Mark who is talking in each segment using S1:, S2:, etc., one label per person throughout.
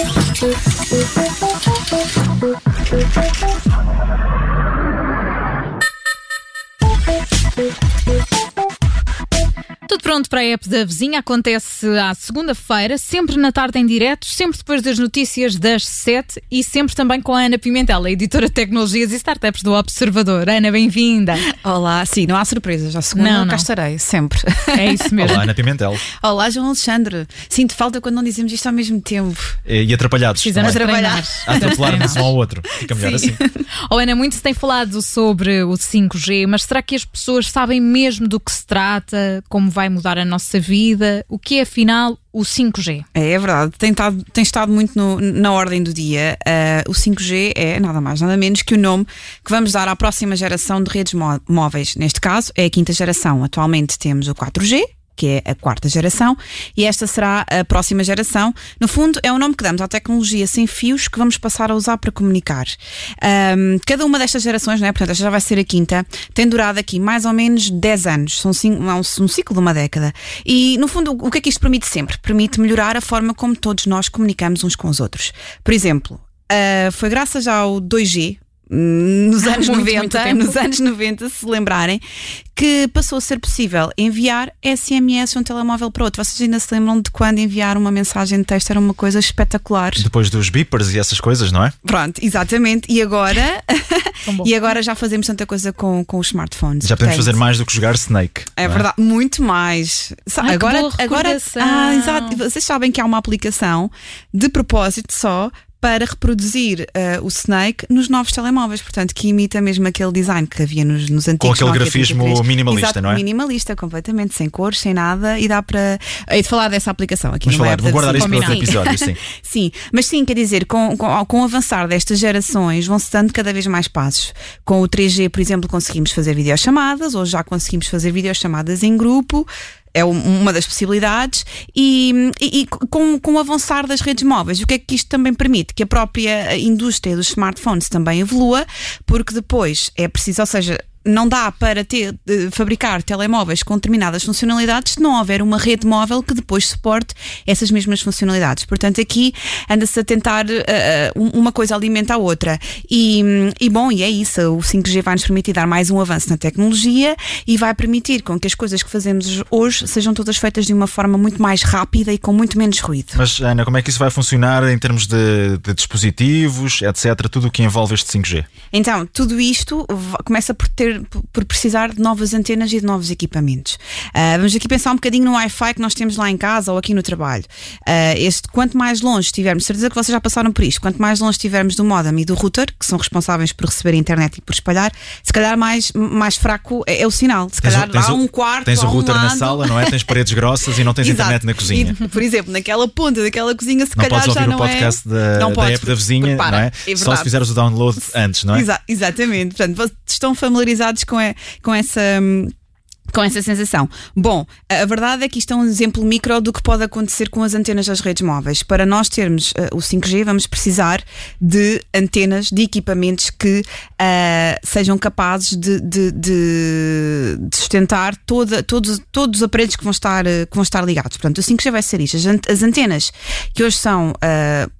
S1: Thank you. Pronto para a app da vizinha. Acontece à segunda-feira, sempre na tarde em direto, sempre depois das notícias das sete e sempre também com a Ana Pimentel, a editora de tecnologias e startups do Observador. Ana, bem-vinda.
S2: Olá, sim, não há surpresas. À segunda
S1: Não,
S2: cá
S1: não.
S2: estarei, sempre.
S1: É isso mesmo.
S3: Olá, Ana Pimentel.
S2: Olá, João Alexandre. Sinto falta quando não dizemos isto ao mesmo tempo.
S3: E, e atrapalhados.
S1: Precisamos
S3: é?
S1: treinar.
S3: A atropelar-nos um ao outro. Fica melhor
S2: Sim.
S3: assim.
S1: Oh, Ana, muito se tem falado sobre o 5G, mas será que as pessoas sabem mesmo do que se trata, como vai mudar a nossa vida? O que é afinal o 5G?
S2: É, é verdade, tem, estado- tem estado muito no- na ordem do dia. Ah, o 5G é nada mais, nada menos que o nome que vamos dar à próxima geração de redes mó- móveis. Neste caso, é a quinta geração. Atualmente temos o 4G. Que é a quarta geração, e esta será a próxima geração. No fundo, é o nome que damos à tecnologia sem fios que vamos passar a usar para comunicar. Ahm, cada uma destas gerações, né, portanto, esta já vai ser a quinta, tem durado aqui mais ou menos 10 anos. São cinco, um, um ciclo de uma década. E, no fundo, o que é que isto permite sempre? Permite melhorar a forma como todos nós comunicamos uns com os outros. Por exemplo, ah, foi graças ao 2G. Nos anos
S1: Muito,
S2: 90,
S1: muito
S2: nos anos 90, se lembrarem, que passou a ser possível enviar SMS de um telemóvel para outro. Vocês ainda se lembram de quando enviar uma mensagem de texto era uma coisa espetacular?
S3: Depois dos beepers e essas coisas, não é?
S2: Pronto, exatamente. E agora, e agora já fazemos tanta coisa com, com os smartphones.
S3: Já podemos
S2: Portanto,
S3: fazer mais do que jogar Snake.
S2: É
S3: não
S2: verdade, muito mais.
S1: Ai, que
S2: agora,
S1: boa
S2: agora, ah, exato. Vocês sabem que há uma aplicação de propósito só para reproduzir ah, o Snake nos novos telemóveis, portanto, que imita mesmo aquele design que havia nos, nos antigos.
S3: aquele
S2: Nokia
S3: grafismo
S2: 33.
S3: minimalista,
S2: Exato,
S3: não é?
S2: Minimalista, completamente, sem cores, sem nada, e dá para. Hei de falar dessa aplicação aqui
S3: Vamos falar, vou guardar
S2: da
S3: isso para outro episódio, sim.
S2: Sim, mas sim, quer dizer, com, com, com o avançar destas gerações vão-se dando cada vez mais passos. Com o 3G, por exemplo, conseguimos fazer videochamadas, ou já conseguimos fazer videochamadas em grupo. É um- uma das possibilidades, e, e- e com, com o avançar das redes móveis, o que é que isto também permite? Que a própria indústria dos smartphones também evolua, porque depois é preciso, ou seja, não dá para ter, fabricar telemóveis com determinadas funcionalidades se não houver uma rede móvel que depois suporte essas mesmas funcionalidades. Portanto, aqui anda-se a tentar uh, uma coisa alimenta a outra. E, e bom, e é isso. O 5G vai nos permitir dar mais um avanço na tecnologia e vai permitir com que as coisas que fazemos hoje sejam todas feitas de uma forma muito mais rápida e com muito menos ruído.
S3: Mas, Ana, como é que isso vai funcionar em termos de, de dispositivos, etc., tudo o que envolve este 5G?
S2: Então, tudo isto começa por ter por precisar de novas antenas e de novos equipamentos. Ah, vamos aqui pensar um bocadinho no Wi-Fi que nós temos lá em casa ou aqui no trabalho. Ah, este, quanto mais longe estivermos, certeza que vocês já passaram por isto, quanto mais longe estivermos do modem e do router, que são responsáveis por receber a internet e por espalhar, se calhar mais, mais fraco é, é o sinal. Se
S3: Tens o-
S2: calhar
S3: tens
S2: há
S3: o-
S2: um quarto
S3: Tens o
S2: um
S3: router na
S2: lado.
S3: sala, não é? Tens paredes grossas e não tens
S2: Exato.
S3: internet na cozinha.
S2: E, por exemplo, naquela ponta daquela cozinha, se
S3: Não
S2: calhar já
S3: ouvir
S2: não
S3: o podcast
S2: é...
S3: da,
S2: não
S3: da
S2: podes,
S3: app da vizinha,
S2: porque, para,
S3: não é?
S2: é
S3: Só se fizeres o download antes, não é?
S2: Exa- exatamente. Portanto, vocês estão familiarizados com, a- com essa. hum, Com essa sensação. Bom, a verdade é que isto é um exemplo micro do que pode acontecer com as antenas das redes móveis. Para nós termos eh, o 5G, vamos precisar de antenas, de equipamentos que ah, sejam capazes de, de- de- de sustentar toda- todos, todos os aparelhos que vão, estar, eh, que vão estar ligados. Portanto, o 5G vai ser isto. As, ant- as antenas que hoje são. pro-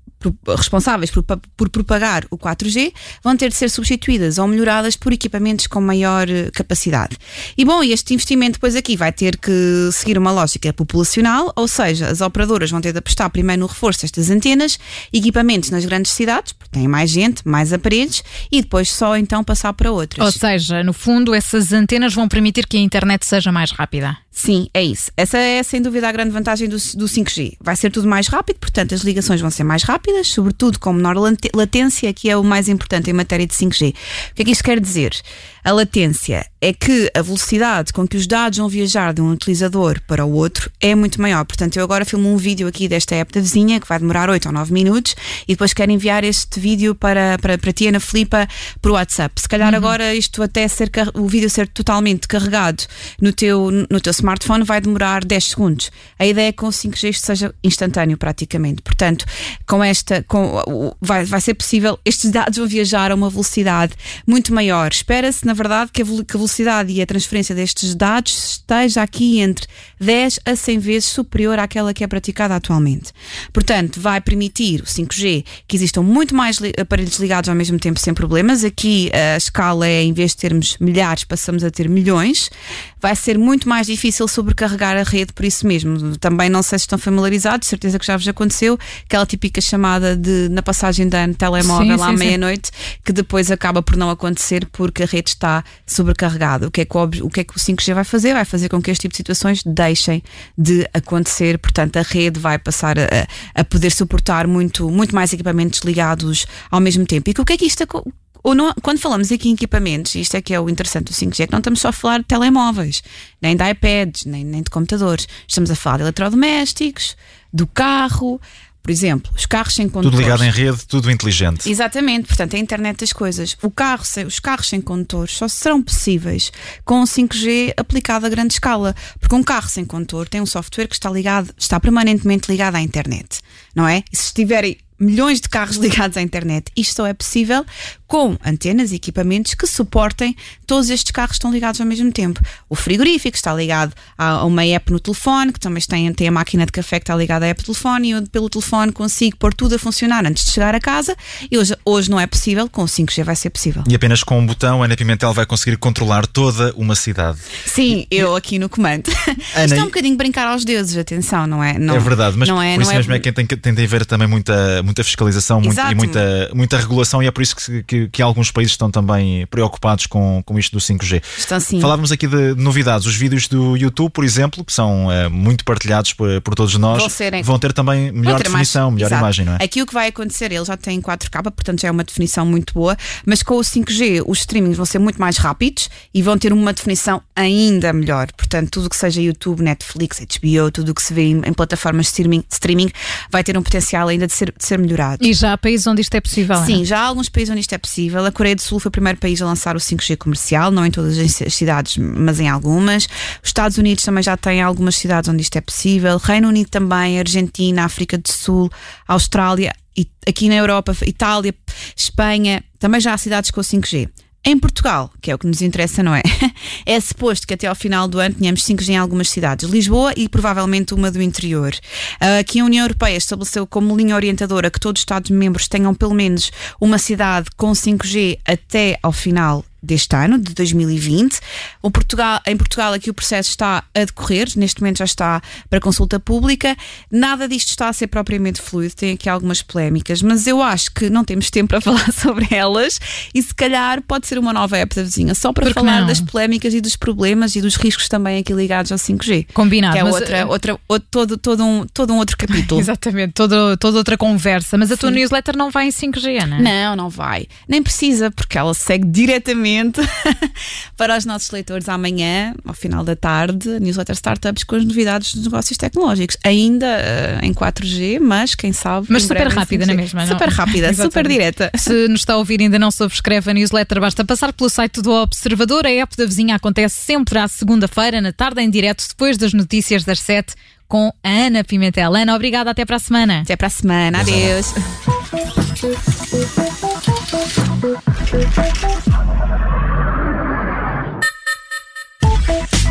S2: responsáveis por, por propagar o 4G vão ter de ser substituídas ou melhoradas por equipamentos com maior eh, capacidade. E bom, este investimento depois aqui vai ter que seguir uma lógica populacional, ou seja, as operadoras vão ter de apostar primeiro no reforço destas antenas, equipamentos nas grandes cidades, porque têm mais gente, mais aparelhos, e depois só então passar para outras.
S1: Ou seja, no fundo, essas antenas vão permitir que a internet seja mais rápida.
S2: Sim, é isso. Essa é sem dúvida a grande vantagem do, do 5G. Vai ser tudo mais rápido, portanto as ligações vão ser mais rápidas, sobretudo com menor latência, que é o mais importante em matéria de 5G. O que é que isto quer dizer? A latência é que a velocidade com que os dados vão viajar de um utilizador para o outro é muito maior. Portanto, eu agora filmo um vídeo aqui desta app da vizinha, que vai demorar 8 ou 9 minutos, e depois quero enviar este vídeo para, para, para ti, Ana Filipa, por WhatsApp. Se calhar agora isto até ser o vídeo ser totalmente carregado no teu, no teu smartphone vai demorar 10 segundos. A ideia é que com o 5G isto seja instantâneo praticamente. Portanto, com esta, com, o- vai, vai ser possível, estes dados vão viajar a uma velocidade muito maior. Espera-se, na verdade, que a velocidade e a transferência destes dados esteja aqui entre 10 a 100 vezes superior àquela que é praticada atualmente. Portanto, vai permitir o 5G que existam muito mais aparelhos ligados ao mesmo tempo sem problemas. Aqui a escala é, em vez de termos milhares, passamos a ter milhões. Vai ser muito mais difícil sobrecarregar a rede por isso mesmo. Também não sei se estão familiarizados, certeza que já vos aconteceu, aquela típica chamada de na passagem de ano telemóvel sim, à meia-noite, que depois acaba por não acontecer porque a rede está sobrecarregada. O que, é que o, que é que o 5G vai fazer? Vai fazer com que este tipo de situações deixem de acontecer, portanto, a rede vai passar a, a poder suportar muito, muito mais equipamentos ligados ao mesmo tempo. E o que é que isto ou não, quando falamos aqui em equipamentos, isto é que é o interessante do 5G, é que não estamos só a falar de telemóveis, nem de iPads, nem, nem de computadores. Estamos a falar de eletrodomésticos, do carro, por exemplo, os carros sem condutores.
S3: Tudo ligado em rede, tudo inteligente.
S2: Exatamente, portanto, a internet das coisas. O carro os carros sem condutores só serão possíveis com o 5G aplicado a grande escala. Porque um carro sem condutor tem um software que está ligado, está permanentemente ligado à internet, não é? E se estiverem milhões de carros ligados à internet. Isto só é possível com antenas e equipamentos que suportem todos estes carros que estão ligados ao mesmo tempo. O frigorífico está ligado a uma app no telefone, que também tem, tem a máquina de café que está ligada à app do telefone, e eu pelo telefone consigo pôr tudo a funcionar antes de chegar a casa. E hoje, hoje não é possível, com o 5G vai ser possível.
S3: E apenas com um botão, a Ana Pimentel vai conseguir controlar toda uma cidade.
S2: Sim, eu aqui no comando. Ana, Isto é um bocadinho brincar aos deuses, atenção, não é? Não,
S3: é verdade, mas não é, por isso não é mesmo é, é que tem, tem de haver também muita, muita fiscalização muito, e muita, muita regulação, e é por isso que, que que, alguns países estão também preocupados com, com isto do 5G.
S2: Estão sim.
S3: Falávamos aqui de novidades. Os vídeos do YouTube, por exemplo, que são é, muito partilhados por, por todos nós, vão, serem... vão ter também melhor ter definição, mais... melhor Exato. imagem, não é?
S2: Aqui o que vai acontecer, ele já tem 4K, portanto já é uma definição muito boa, mas com o 5G os streamings vão ser muito mais rápidos e vão ter uma definição ainda melhor. Portanto, tudo que seja YouTube, Netflix, HBO, tudo o que se vê em, em plataformas de streaming, streaming, vai ter um potencial ainda de ser, de ser melhorado.
S1: E já há países onde isto é possível?
S2: Sim, já há alguns países onde isto é possível. A Coreia do Sul foi o primeiro país a lançar o 5G comercial, não em todas as cidades, mas em algumas. Os Estados Unidos também já têm algumas cidades onde isto é possível. Reino Unido também, Argentina, África do Sul, Austrália, e aqui na Europa, Itália, Espanha, também já há cidades com o 5G. Em Portugal, que é o que nos interessa, não é? É suposto que até ao final do ano tenhamos 5G em algumas cidades, Lisboa e provavelmente uma do interior. Aqui a União Europeia estabeleceu como linha orientadora que todos os Estados-membros tenham pelo menos uma cidade com 5G até ao final deste ano, de 2020. O Portugal, em Portugal aqui o processo está a decorrer, neste momento já está para consulta pública. Nada disto está a ser propriamente fluido, tem aqui algumas polémicas, mas eu acho que não temos tempo para falar sobre elas e se calhar pode ser uma nova época vizinha, só para Porque falar não? das polémicas e dos problemas e dos riscos também aqui ligados ao 5G.
S1: Combinado.
S2: Que é outra, eh, outra, outro, todo, todo, um, todo um outro capítulo.
S1: Exatamente, todo, toda outra conversa. Mas a tua newsletter não vai em 5G,
S2: não é? Não, não vai. Nem precisa, porque ela segue diretamente para os nossos leitores amanhã, ao final da tarde, newsletter Startups com as novidades dos negócios tecnológicos. Ainda uh, em 4G, mas quem sabe.
S1: Mas super rápida, na mesma,
S2: não? Super rápida, super direta.
S1: Se nos está a ouvir e ainda não subscreve a newsletter, basta passar pelo site do Observador. A app da vizinha acontece sempre à segunda-feira, na tarde, em direto, depois das notícias das 7 com a Ana Pimentel. Ana, obrigada, até para a semana.
S2: Até para a semana, adeus.